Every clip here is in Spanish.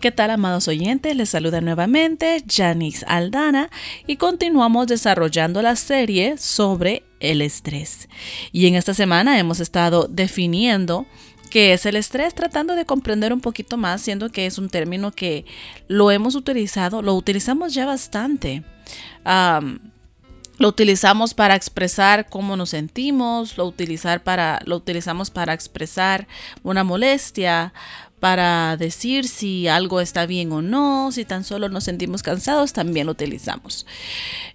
¿Qué tal, amados oyentes? Les saluda nuevamente Janice Aldana y continuamos desarrollando la serie sobre el estrés. Y en esta semana hemos estado definiendo qué es el estrés, tratando de comprender un poquito más, siendo que es un término que lo hemos utilizado, lo utilizamos ya bastante. lo utilizamos para expresar cómo nos sentimos, lo, utilizar para, lo utilizamos para expresar una molestia, para decir si algo está bien o no, si tan solo nos sentimos cansados, también lo utilizamos.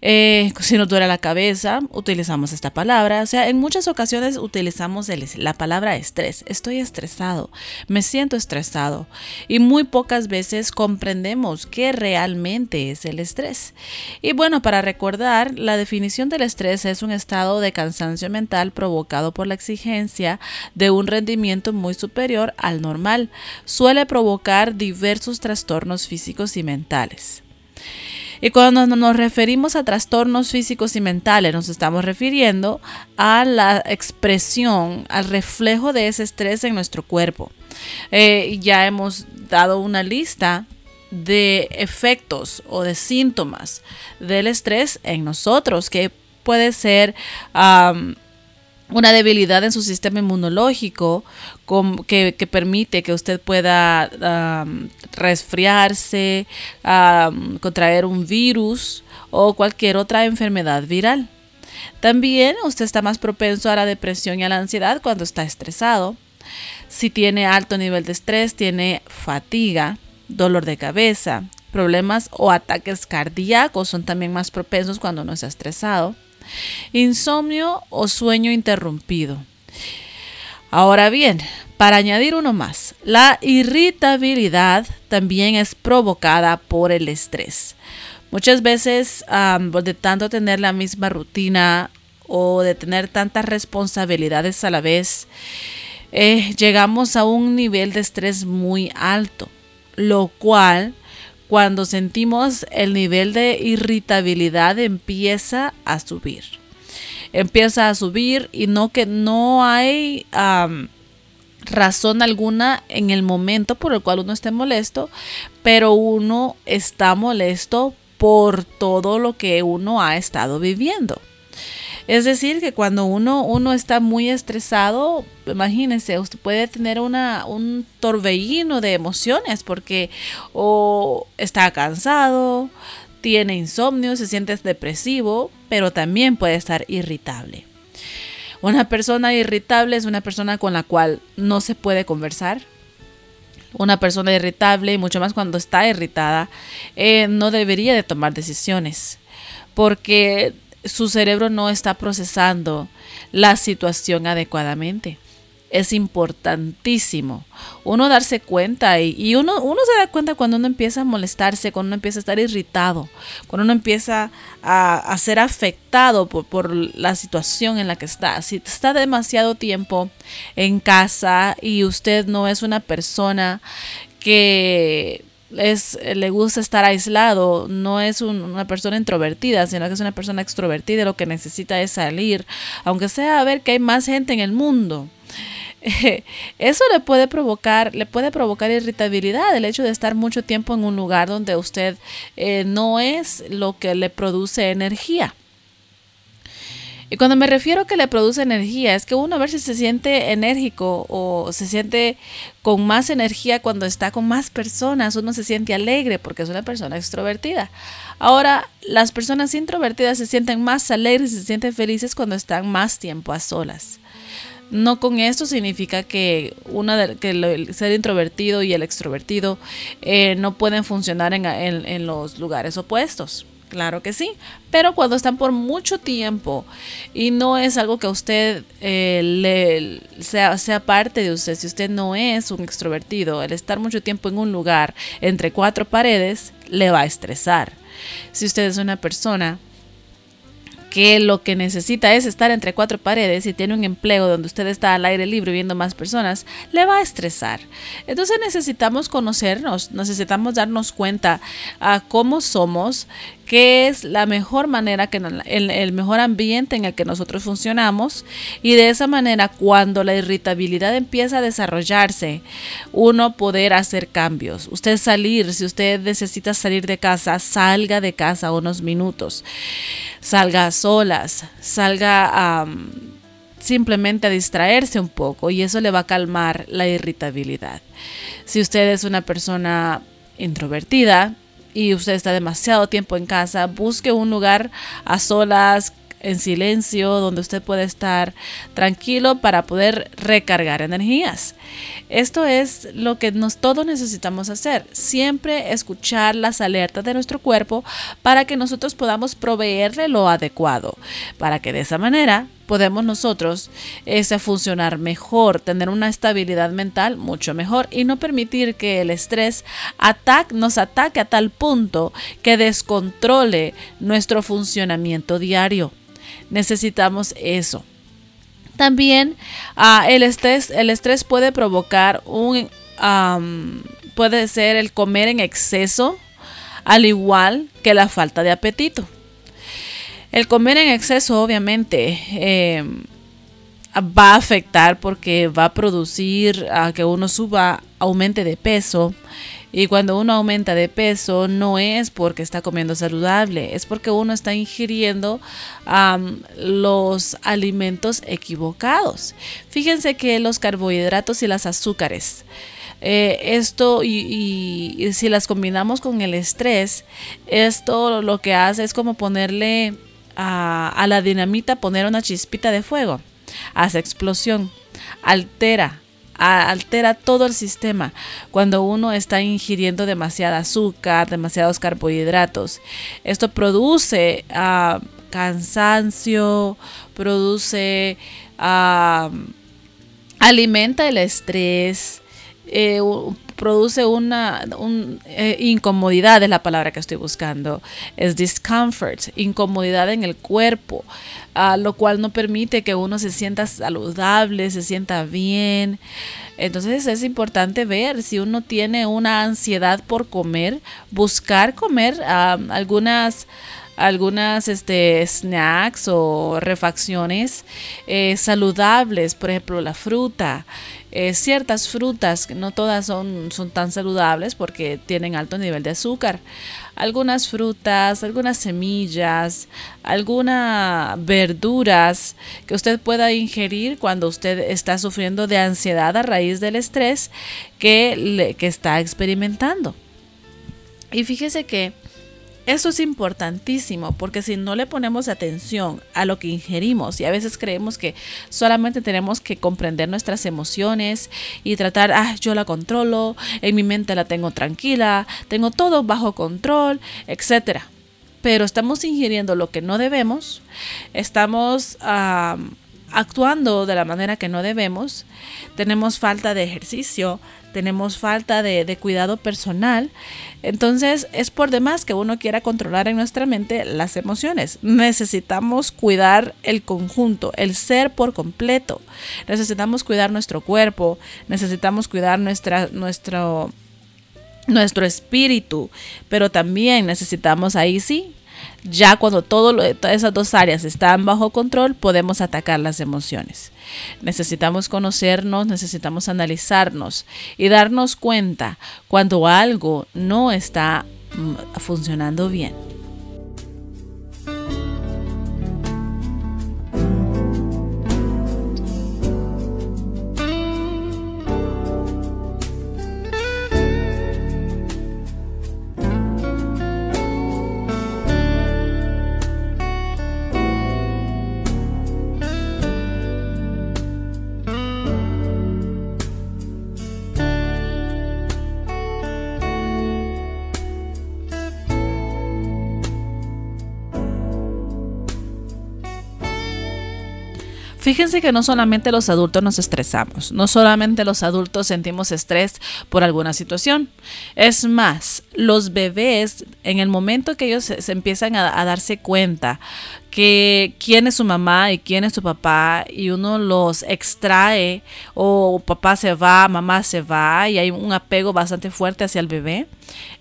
Eh, si nos duele la cabeza, utilizamos esta palabra. O sea, en muchas ocasiones utilizamos la palabra estrés. Estoy estresado, me siento estresado. Y muy pocas veces comprendemos qué realmente es el estrés. Y bueno, para recordar, la definición del estrés es un estado de cansancio mental provocado por la exigencia de un rendimiento muy superior al normal suele provocar diversos trastornos físicos y mentales. Y cuando nos referimos a trastornos físicos y mentales, nos estamos refiriendo a la expresión, al reflejo de ese estrés en nuestro cuerpo. Eh, ya hemos dado una lista de efectos o de síntomas del estrés en nosotros, que puede ser una debilidad en su sistema inmunológico que, permite que usted pueda resfriarse, contraer un virus o cualquier otra enfermedad viral. También usted está más propenso a la depresión y a la ansiedad cuando está estresado. Si tiene alto nivel de estrés, tiene fatiga, dolor de cabeza, problemas o ataques cardíacos son también más propensos cuando uno está estresado insomnio o sueño interrumpido. Ahora bien, para añadir uno más, la irritabilidad también es provocada por el estrés. Muchas veces, de tanto tener la misma rutina o de tener tantas responsabilidades a la vez, eh, llegamos a un nivel de estrés muy alto, lo cual cuando sentimos el nivel de irritabilidad empieza a subir. Empieza a subir y no que no hay razón alguna en el momento por el cual uno esté molesto, pero uno está molesto por todo lo que uno ha estado viviendo. Es decir, que cuando uno, uno está muy estresado, imagínense, usted puede tener una, un torbellino de emociones porque o está cansado, tiene insomnio, se siente depresivo, pero también puede estar irritable. Una persona irritable es una persona con la cual no se puede conversar. Una persona irritable, y mucho más cuando está irritada, eh, no debería de tomar decisiones. Porque su cerebro no está procesando la situación adecuadamente. Es importantísimo uno darse cuenta y, uno, se da cuenta cuando uno empieza a molestarse, cuando uno empieza a estar irritado, cuando uno empieza a, ser afectado por, por, la situación en la que está. Si está demasiado tiempo en casa y usted no es una persona que es, le gusta estar aislado, no es una persona introvertida, sino que es una persona extrovertida y lo que necesita es salir, aunque sea a ver que hay más gente en el mundo. Eso le puede provocar, le puede provocar irritabilidad, el hecho de estar mucho tiempo en un lugar donde usted eh, no es lo que le produce energía. Y cuando me refiero a que le produce energía, es que uno a si se siente enérgico o se siente con más energía cuando está con más personas, uno se siente alegre porque es una persona extrovertida. Ahora, las personas introvertidas se sienten más alegres y se sienten felices cuando están más tiempo a solas. No con esto significa que, una que el ser introvertido y el extrovertido eh, no pueden funcionar en, en los lugares opuestos. Claro que sí, pero cuando están por mucho tiempo y no es algo que a usted eh, le, sea, sea parte de usted, si usted no es un extrovertido, el estar mucho tiempo en un lugar entre cuatro paredes le va a estresar. Si usted es una persona que lo que necesita es estar entre cuatro paredes y tiene un empleo donde usted está al aire libre viendo más personas, le va a estresar. Entonces necesitamos conocernos, necesitamos darnos cuenta a cómo somos, qué es la mejor manera, que el, mejor ambiente en el que nosotros funcionamos y de esa manera cuando la irritabilidad empieza a desarrollarse, uno poder hacer cambios. Usted salir, si usted necesita salir de casa, salga de casa unos minutos, salga a solas, salga a... simplemente a distraerse un poco y eso le va a calmar la irritabilidad. Si usted es una persona introvertida, y usted está demasiado tiempo en casa, busque un lugar a solas, en silencio, donde usted puede estar tranquilo para poder recargar energías. Esto es lo que nos todos necesitamos hacer, siempre escuchar las alertas de nuestro cuerpo para que nosotros podamos proveerle lo adecuado, para que de esa manera podemos nosotros ese funcionar mejor, tener una estabilidad mental mucho mejor y no permitir que el estrés nos ataque a tal punto que descontrole nuestro funcionamiento diario. Necesitamos eso. También ah, el, estrés, el estrés puede provocar un, puede ser el comer en exceso, al igual que la falta de apetito. El comer en exceso obviamente em, va a afectar porque va a producir a que uno suba, aumente de peso. Y cuando uno aumenta de peso no es porque está comiendo saludable, es porque uno está ingiriendo los alimentos equivocados. Fíjense que los carbohidratos y las azúcares, eh, esto y, si las combinamos con el estrés, esto lo que hace es como ponerle a, la dinamita poner una chispita de fuego. Hace explosión, altera, altera todo el sistema cuando uno está ingiriendo demasiada azúcar, demasiados carbohidratos. Esto produce ah, cansancio, produce, ah, alimenta el estrés, eh, produce una eh, incomodidad, es la palabra que estoy buscando, es discomfort, incomodidad en el cuerpo, lo cual no permite que uno se sienta saludable, se sienta bien. Entonces es importante ver si uno tiene una ansiedad por comer, buscar comer algunas algunas este, snacks o refacciones eh, saludables, por ejemplo la fruta, eh, ciertas frutas, no todas son, son tan saludables porque tienen alto nivel de azúcar. Algunas frutas, algunas semillas, algunas verduras que usted pueda ingerir cuando usted está sufriendo de ansiedad a raíz del estrés que, que está experimentando. Y fíjese que eso es importantísimo porque si no le ponemos atención a lo que ingerimos y a veces creemos que solamente tenemos que comprender nuestras emociones y tratar, ah, yo la controlo, en mi mente la tengo tranquila, tengo todo bajo control, etcétera. Pero estamos ingiriendo lo que no debemos, estamos actuando de la manera que no debemos, tenemos falta de ejercicio, tenemos falta de, cuidado personal. Entonces es por demás que uno quiera controlar en nuestra mente las emociones. Necesitamos cuidar el conjunto, el ser por completo. Necesitamos cuidar nuestro cuerpo, necesitamos cuidar nuestra, nuestro, nuestro espíritu, pero también necesitamos ahí sí ya cuando todas esas dos áreas están bajo control, podemos atacar las emociones. Necesitamos conocernos, necesitamos analizarnos y darnos cuenta cuando algo no está mm, funcionando bien. Fíjense que no solamente los adultos nos estresamos, no solamente los adultos sentimos estrés por alguna situación. Es más, los bebés, en el momento que ellos se, empiezan a, a darse cuenta que quién es su mamá y quién es su papá y uno los extrae o papá se va, mamá se va y hay un apego bastante fuerte hacia el bebé,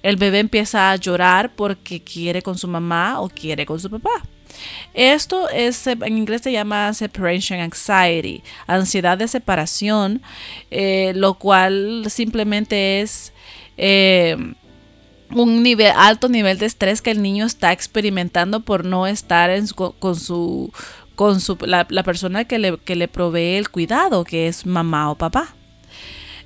el bebé empieza a llorar porque quiere con su mamá o quiere con su papá. Esto es, en inglés se llama separation anxiety, ansiedad de separación, eh, lo cual simplemente es eh, un nivel, alto nivel de estrés que el niño está experimentando por no estar con su, con su, la, persona que le, que le provee el cuidado, que es mamá o papá.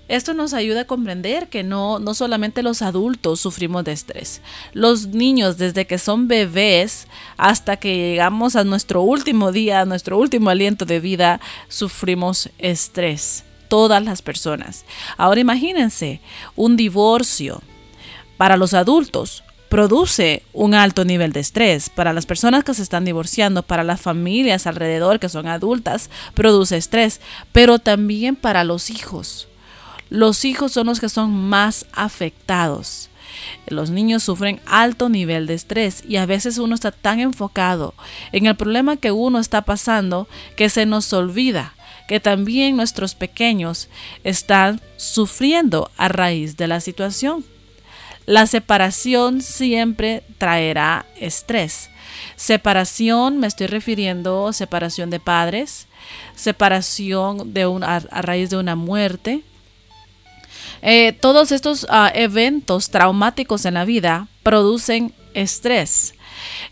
Esto nos ayuda a comprender que no, no solamente los adultos sufrimos de estrés. Los niños desde que son bebés hasta que llegamos a nuestro último día, nuestro último aliento de vida, sufrimos estrés. Todas las personas. Ahora imagínense un divorcio para los adultos produce un alto nivel de estrés. Para las personas que se están divorciando, para las familias alrededor que son adultas, produce estrés, pero también para los hijos los hijos son los que son más afectados. Los niños sufren alto nivel de estrés y a veces uno está tan enfocado en el problema que uno está pasando que se nos olvida que también nuestros pequeños están sufriendo a raíz de la situación. La separación siempre traerá estrés. Separación, me estoy refiriendo separación de padres, separación de a raíz de una muerte, eh, todos estos ah, eventos traumáticos en la vida producen estrés.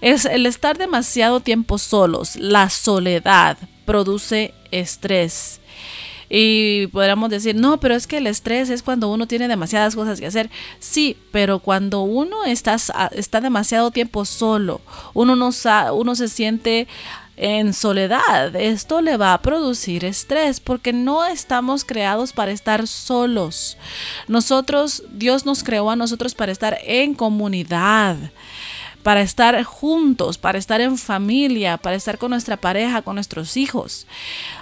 Es el estar demasiado tiempo solos, la soledad produce estrés. Y podríamos decir, no, pero es que el estrés es cuando uno tiene demasiadas cosas que hacer. Sí, pero cuando uno está, está demasiado tiempo solo, uno, no uno se siente en soledad. Esto le va a producir estrés porque no estamos creados para estar solos. Nosotros, Dios nos creó a nosotros para estar en comunidad para estar juntos, para estar en familia, para estar con nuestra pareja, con nuestros hijos.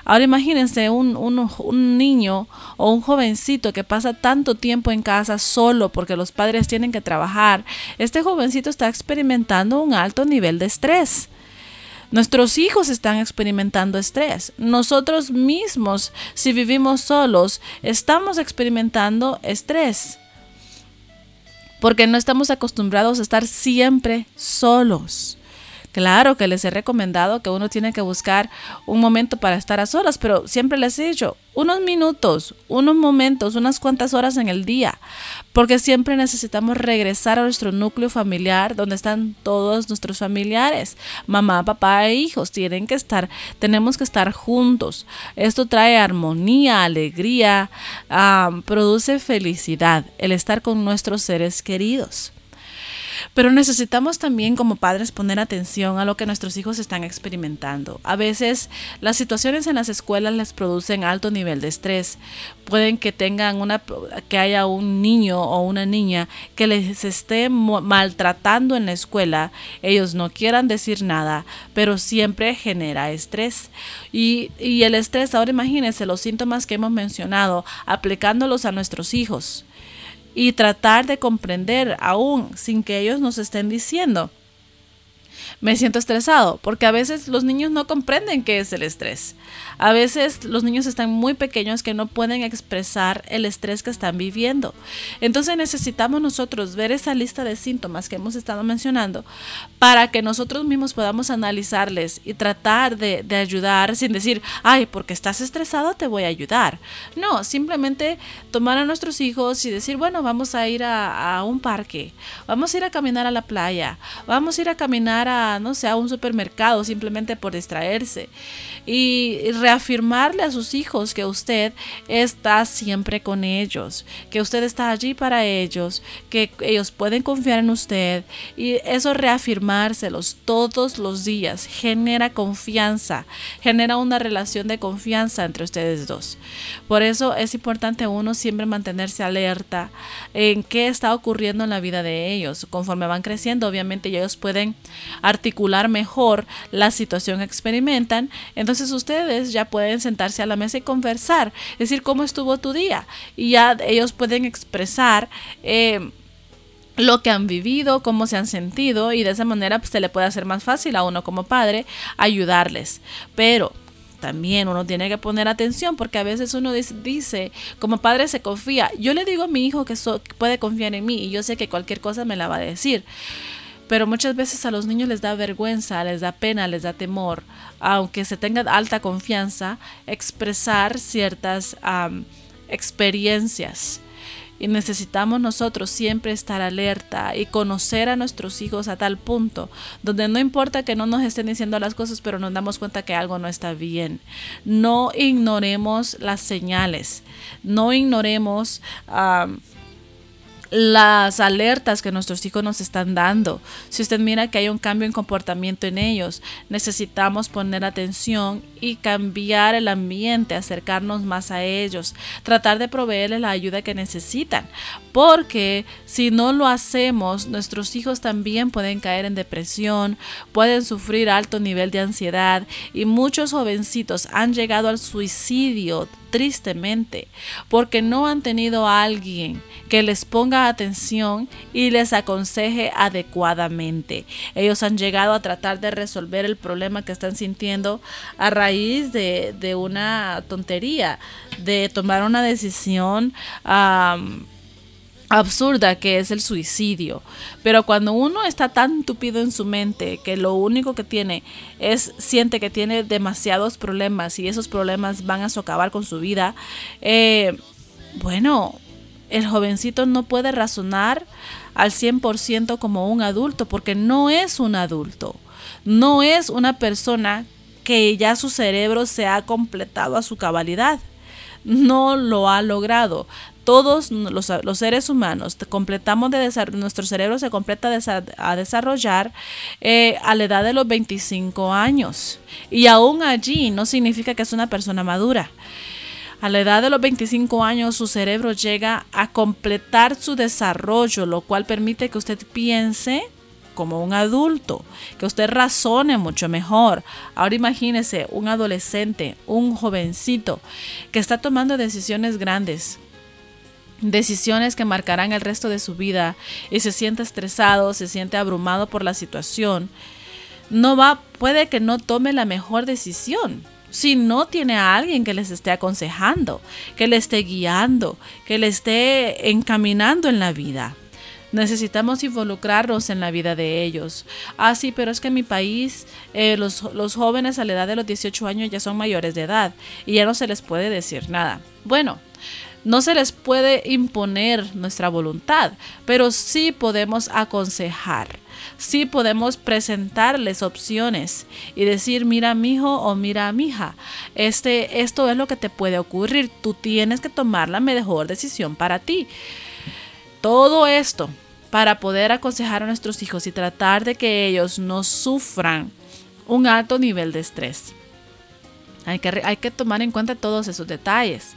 Ahora imagínense un, niño o un jovencito que pasa tanto tiempo en casa solo porque los padres tienen que trabajar. Este jovencito está experimentando un alto nivel de estrés. Nuestros hijos están experimentando estrés. Nosotros mismos, si vivimos solos, estamos experimentando estrés. Porque no estamos acostumbrados a estar siempre solos. Claro que les he recomendado que uno tiene que buscar un momento para estar a solas, pero siempre les he dicho, unos minutos, unos momentos, unas cuantas horas en el día, porque siempre necesitamos regresar a nuestro núcleo familiar donde están todos nuestros familiares, mamá, papá e hijos, tienen que estar, tenemos que estar juntos. Esto trae armonía, alegría, ah, produce felicidad, el estar con nuestros seres queridos. Pero necesitamos también como padres poner atención a lo que nuestros hijos están experimentando. A veces las situaciones en las escuelas les producen alto nivel de estrés. Pueden que tengan una que haya un niño o una niña que les esté maltratando en la escuela. Ellos no quieran decir nada, pero siempre genera estrés. Y, y el estrés, ahora imagínense los síntomas que hemos mencionado, aplicándolos a nuestros hijos y tratar de comprender aún sin que ellos nos estén diciendo me siento estresado, porque a veces los niños no comprenden qué es el estrés. A veces los niños están muy pequeños que no pueden expresar el estrés que están viviendo. Entonces necesitamos nosotros ver esa lista de síntomas que hemos estado mencionando para que nosotros mismos podamos analizarles y tratar de, ayudar sin decir, ay, porque estás estresado te voy a ayudar. No, simplemente tomar a nuestros hijos y decir, bueno, vamos a ir a, a un parque, vamos a ir a caminar a la playa, vamos a ir a caminar a no sé, a un supermercado simplemente por distraerse. Y reafirmarle a sus hijos que usted está siempre con ellos, que usted está allí para ellos, que ellos pueden confiar en usted. Y eso reafirmárselos todos los días genera confianza, genera una relación de confianza entre ustedes dos. Por eso es importante uno siempre mantenerse alerta en qué está ocurriendo en la vida de ellos. Conforme van creciendo, obviamente ellos pueden articular mejor la situación que experimentan, entonces ustedes ya pueden sentarse a la mesa y conversar, decir cómo estuvo tu día y ya ellos pueden expresar. Eh, lo que han vivido, cómo se han sentido y de esa manera pues, se le puede hacer más fácil a uno como padre ayudarles. Pero también uno tiene que poner atención porque a veces uno dice, como padre se confía. Yo le digo a mi hijo que puede confiar en mí y yo sé que cualquier cosa me la va a decir. Pero muchas veces a los niños les da vergüenza, les da pena, les da temor, aunque se tenga alta confianza, expresar ciertas experiencias. Y necesitamos nosotros siempre estar alerta y conocer a nuestros hijos a tal punto donde no importa que no nos estén diciendo las cosas, pero nos damos cuenta que algo no está bien. No ignoremos las señales, no ignoremos las alertas que nuestros hijos nos están dando. Si usted mira que hay un cambio en comportamiento en ellos, necesitamos poner atención y cambiar el ambiente, acercarnos más a ellos, tratar de proveerles la ayuda que necesitan, porque si no lo hacemos, nuestros hijos también pueden caer en depresión, pueden sufrir alto nivel de ansiedad y muchos jovencitos han llegado al suicidio tristemente, porque no han tenido a alguien que les ponga atención y les aconseje adecuadamente. Ellos han llegado a tratar de resolver el problema que están sintiendo a raíz de, una tontería, de tomar una decisión absurda que es el suicidio. Pero cuando uno está tan tupido en su mente que lo único que tiene es, siente que tiene demasiados problemas y esos problemas van a socavar con su vida, eh, bueno, el jovencito no puede razonar al 100% como un adulto porque no es un adulto. No es una persona que ya su cerebro se ha completado a su cabalidad no lo ha logrado todos los, seres humanos completamos de nuestro cerebro se completa a desarrollar eh, a la edad de los 25 años y aún allí no significa que es una persona madura. A la edad de los 25 años su cerebro llega a completar su desarrollo, lo cual permite que usted piense como un adulto, que usted razone mucho mejor. Ahora imagínese un adolescente, un jovencito que está tomando decisiones grandes, decisiones que marcarán el resto de su vida y se siente estresado, se siente abrumado por la situación, no va, puede que no tome la mejor decisión. Si no tiene a alguien que les esté aconsejando, que le esté guiando, que le esté encaminando en la vida. Necesitamos involucrarnos en la vida de ellos. Ah, sí, pero es que en mi país eh, los, los jóvenes a la edad de los 18 años ya son mayores de edad y ya no se les puede decir nada. Bueno, no se les puede imponer nuestra voluntad, pero sí podemos aconsejar. Sí podemos presentarles opciones y decir, mira mi hijo o mira mi hija, este, esto es lo que te puede ocurrir, tú tienes que tomar la mejor decisión para ti. Todo esto para poder aconsejar a nuestros hijos y tratar de que ellos no sufran un alto nivel de estrés. Hay que, tomar en cuenta todos esos detalles.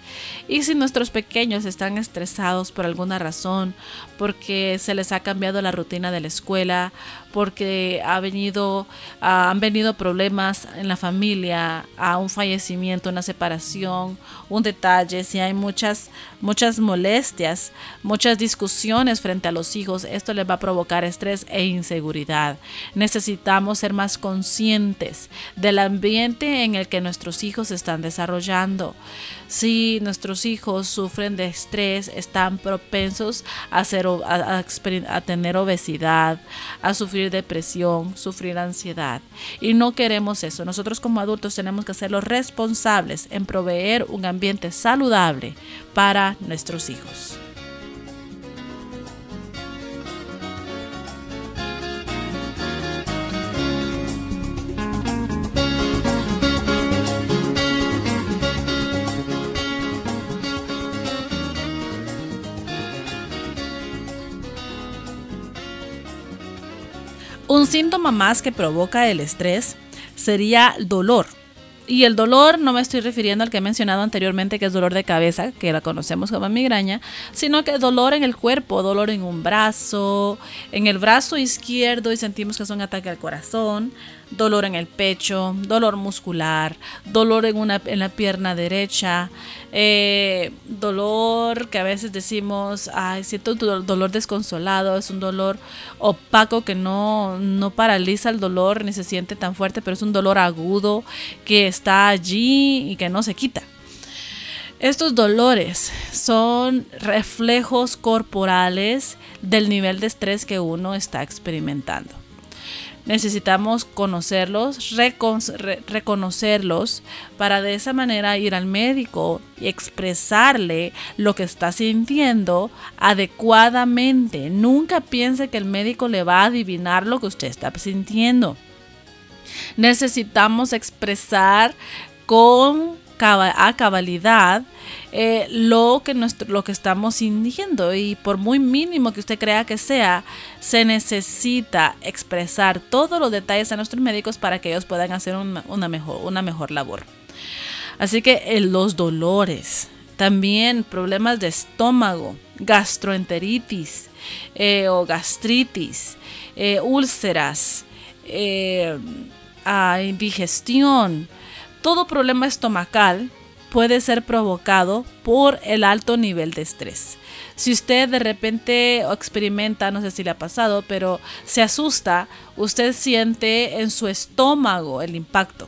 Y si nuestros pequeños están estresados por alguna razón, porque se les ha cambiado la rutina de la escuela, porque ah, han venido problemas en la familia, a un fallecimiento, una separación, un detalle, si hay muchas, muchas molestias, muchas discusiones frente a los hijos, esto les va a provocar estrés e inseguridad. Necesitamos ser más conscientes del ambiente en el que nuestros hijos están desarrollando. Si nuestros hijos sufren de estrés, están propensos a, a, tener obesidad, a sufrir depresión, sufrir ansiedad. Y no queremos eso. Nosotros como adultos tenemos que ser los responsables en proveer un ambiente saludable para nuestros hijos. Un síntoma más que provoca el estrés sería dolor. y el dolor no me estoy refiriendo al que he mencionado anteriormente, que es dolor de cabeza, que la conocemos como migraña, sino que dolor en el cuerpo, dolor en un brazo, en el brazo izquierdo y sentimos que es un ataque al corazón, dolor en el pecho, dolor muscular, dolor en, una, en la pierna derecha, eh, dolor que a veces decimos, ay, siento dolor desconsolado, es un dolor opaco que no, no paraliza el dolor ni se siente tan fuerte, pero es un dolor agudo que está allí y que no se quita. Estos dolores son reflejos corporales del nivel de estrés que uno está experimentando necesitamos conocerlos, reconocerlos para de esa manera ir al médico y expresarle lo que está sintiendo adecuadamente. Nunca piense que el médico le va a adivinar lo que usted está sintiendo. Necesitamos expresar con a cabalidad eh, lo, que nuestro, lo que estamos sintiendo y por muy mínimo que usted crea que sea, se necesita expresar todos los detalles a nuestros médicos para que ellos puedan hacer una, mejor, una mejor labor. Así que eh, los dolores, también problemas de estómago, gastroenteritis eh, o gastritis, úlceras, ah, indigestión, todo problema estomacal puede ser provocado por el alto nivel de estrés. Si usted de repente experimenta, no sé si le ha pasado, pero se asusta, usted siente en su estómago el impacto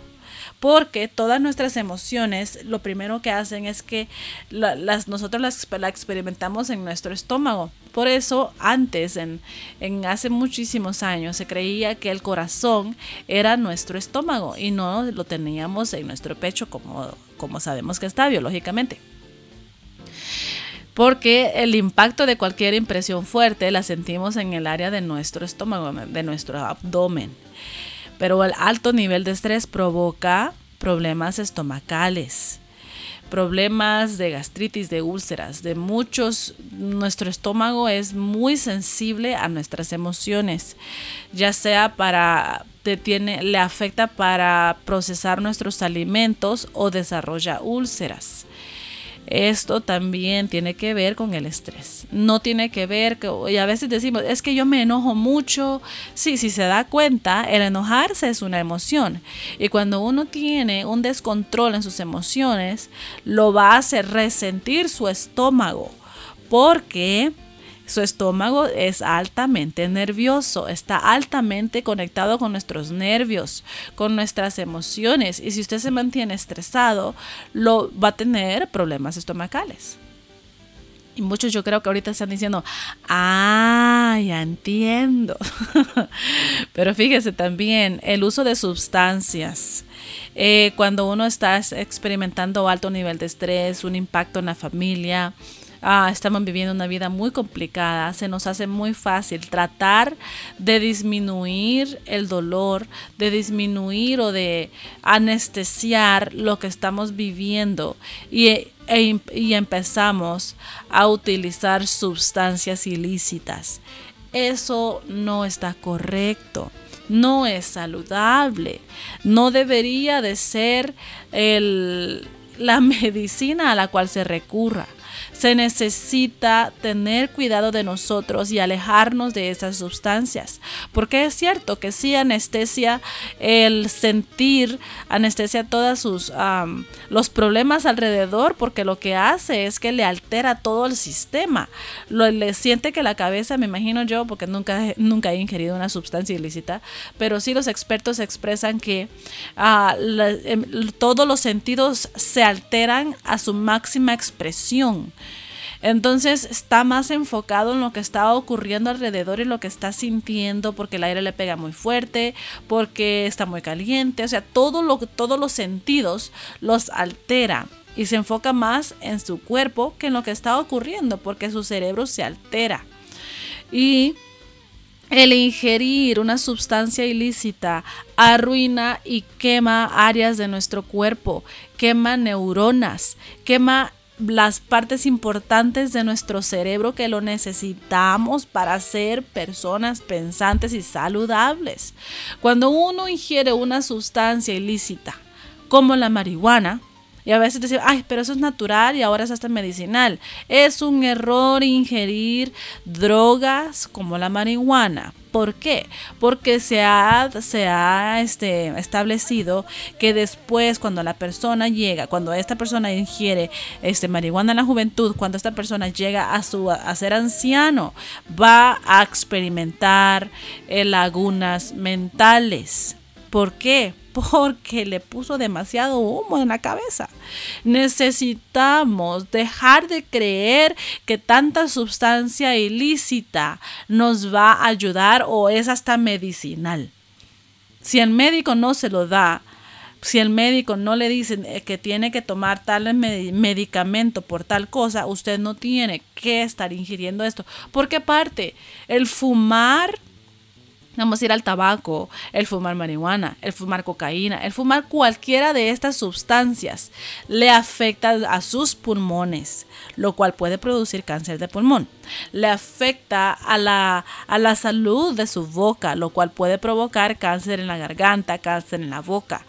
porque todas nuestras emociones lo primero que hacen es que las, nosotros las, experimentamos en nuestro estómago. Por eso antes, en, hace muchísimos años, se creía que el corazón era nuestro estómago y no lo teníamos en nuestro pecho como sabemos que está biológicamente porque el impacto de cualquier impresión fuerte la sentimos en el área de nuestro estómago, de nuestro abdomen. Pero el alto nivel de estrés provoca problemas estomacales, problemas de gastritis, de úlceras, de muchos. Nuestro estómago es muy sensible a nuestras emociones, ya sea para le afecta para procesar nuestros alimentos o desarrolla úlceras. Esto también tiene que ver con el estrés. No tiene que ver, que, y a veces decimos, es que yo me enojo mucho. Sí, si se da cuenta, el enojarse es una emoción. Y cuando uno tiene un descontrol en sus emociones, lo va a hacer resentir su estómago. Porque su estómago es altamente nervioso, está altamente conectado con nuestros nervios, con nuestras emociones. Y si usted se mantiene estresado, lo va a tener problemas estomacales. Y muchos yo creo que ahorita están diciendo, ah, ya entiendo. Pero fíjese también el uso de sustancias. Eh, cuando uno está experimentando alto nivel de estrés, un impacto en la familia, ah, estamos viviendo una vida muy complicada, se nos hace muy fácil tratar de disminuir el dolor, de disminuir o de anestesiar lo que estamos viviendo. Y, e, y empezamos a utilizar sustancias ilícitas. Eso no está correcto. No es saludable, no debería de ser el, la medicina a la cual se recurra se necesita tener cuidado de nosotros y alejarnos de esas sustancias. Porque es cierto que sí anestesia el sentir, anestesia todos sus los problemas alrededor, porque lo que hace es que le altera todo el sistema. Lo, le siente que la cabeza, me imagino yo, porque nunca, nunca he ingerido una sustancia ilícita, pero sí los expertos expresan que ah, em, todos los sentidos se alteran a su máxima expresión. Entonces está más enfocado en lo que está ocurriendo alrededor y lo que está sintiendo porque el aire le pega muy fuerte, porque está muy caliente, o sea, todo lo, todos los sentidos los altera y se enfoca más en su cuerpo que en lo que está ocurriendo porque su cerebro se altera. Y el ingerir una sustancia ilícita arruina y quema áreas de nuestro cuerpo, quema neuronas, quema las partes importantes de nuestro cerebro que lo necesitamos para ser personas pensantes y saludables. Cuando uno ingiere una sustancia ilícita, como la marihuana, y a veces decimos, ay, pero eso es natural y ahora es hasta medicinal. Es un error ingerir drogas como la marihuana. ¿Por qué? Porque se ha, se ha este, establecido que después cuando la persona llega, cuando esta persona ingiere este, marihuana en la juventud, cuando esta persona llega a, su, a ser anciano, va a experimentar eh, lagunas mentales. ¿Por qué? Porque le puso demasiado humo en la cabeza. Necesitamos dejar de creer que tanta sustancia ilícita nos va a ayudar o es hasta medicinal. Si el médico no se lo da, si el médico no le dice eh, que tiene que tomar tal medicamento por tal cosa, usted no tiene que estar ingiriendo esto. Porque parte, el fumar Vamos a ir al tabaco, el fumar marihuana, el fumar cocaína, el fumar cualquiera de estas sustancias le afecta a sus pulmones, lo cual puede producir cáncer de pulmón. Le afecta a la, a la salud de su boca, lo cual puede provocar cáncer en la garganta, cáncer en la boca.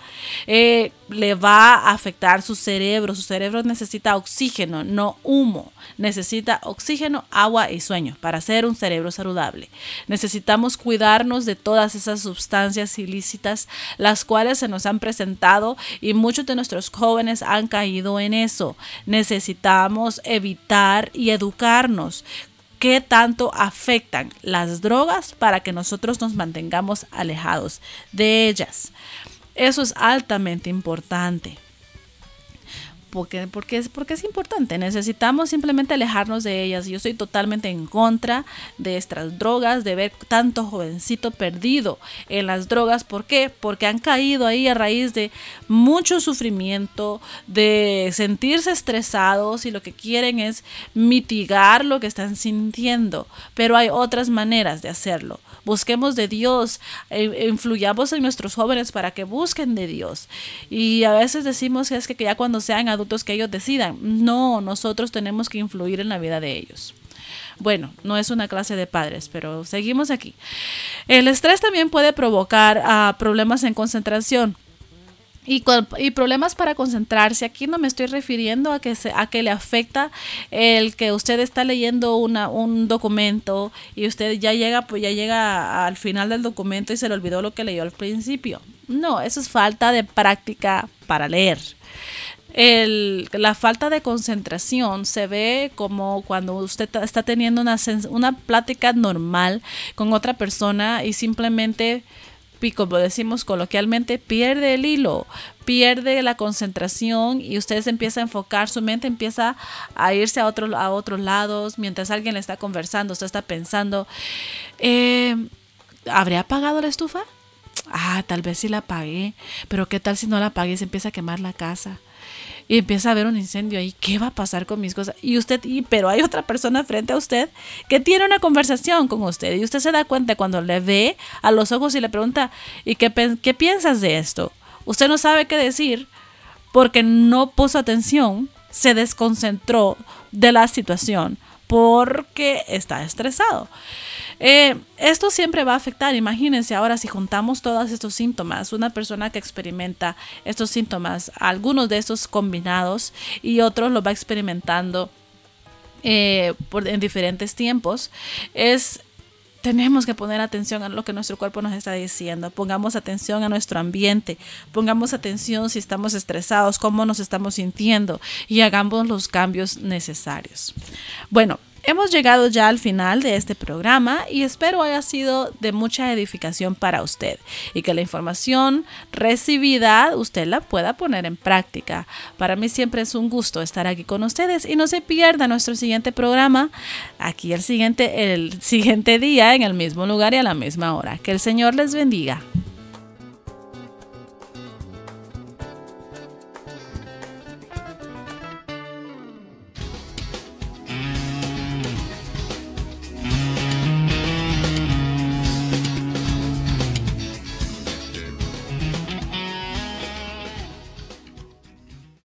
Eh, le va a afectar su cerebro. Su cerebro necesita oxígeno, no humo. Necesita oxígeno, agua y sueño para ser un cerebro saludable. Necesitamos cuidarnos de todas esas sustancias ilícitas, las cuales se nos han presentado y muchos de nuestros jóvenes han caído en eso. Necesitamos evitar y educarnos qué tanto afectan las drogas para que nosotros nos mantengamos alejados de ellas. Eso es altamente importante. Porque, porque, es, porque es importante. Necesitamos simplemente alejarnos de ellas. Yo estoy totalmente en contra de estas drogas, de ver tanto jovencito perdido en las drogas. ¿Por qué? Porque han caído ahí a raíz de mucho sufrimiento, de sentirse estresados y lo que quieren es mitigar lo que están sintiendo. Pero hay otras maneras de hacerlo. Busquemos de Dios, e, influyamos en nuestros jóvenes para que busquen de Dios. Y a veces decimos que es que ya cuando sean adultos, que ellos decidan. No, nosotros tenemos que influir en la vida de ellos. Bueno, no es una clase de padres, pero seguimos aquí. El estrés también puede provocar ah, problemas en concentración. Y, y, problemas para concentrarse. Aquí no me estoy refiriendo a que, se, a que le afecta el que usted está leyendo una, un documento y usted ya llega, pues ya llega al final del documento y se le olvidó lo que leyó al principio. No, eso es falta de práctica para leer la falta de concentración se ve como cuando usted está teniendo una, una plática normal con otra persona y simplemente, como decimos coloquialmente, pierde el hilo, pierde la concentración y usted se empieza a enfocar, su mente empieza a irse a, otro, a otros lados mientras alguien le está conversando, usted está pensando, eh, ¿habré apagado la estufa? Ah, tal vez sí la apagué, pero ¿qué tal si no la apagué se empieza a quemar la casa? Y empieza a haber un incendio ahí, ¿qué va a pasar con mis cosas? Y usted, y, pero hay otra persona frente a usted que tiene una conversación con usted y usted se da cuenta cuando le ve a los ojos y le pregunta, ¿y qué, qué piensas de esto? Usted no sabe qué decir porque no puso atención, se desconcentró de la situación porque está estresado. Eh, esto siempre va a afectar, imagínense ahora si juntamos todos estos síntomas, una persona que experimenta estos síntomas, algunos de estos combinados y otros lo va experimentando eh, por, en diferentes tiempos, es tenemos que poner atención a lo que nuestro cuerpo nos está diciendo. Pongamos atención a nuestro ambiente. Pongamos atención si estamos estresados, cómo nos estamos sintiendo y hagamos los cambios necesarios. Bueno, Hemos llegado ya al final de este programa y espero haya sido de mucha edificación para usted y que la información recibida usted la pueda poner en práctica. Para mí siempre es un gusto estar aquí con ustedes y no se pierda nuestro siguiente programa aquí el siguiente el siguiente día en el mismo lugar y a la misma hora. Que el Señor les bendiga.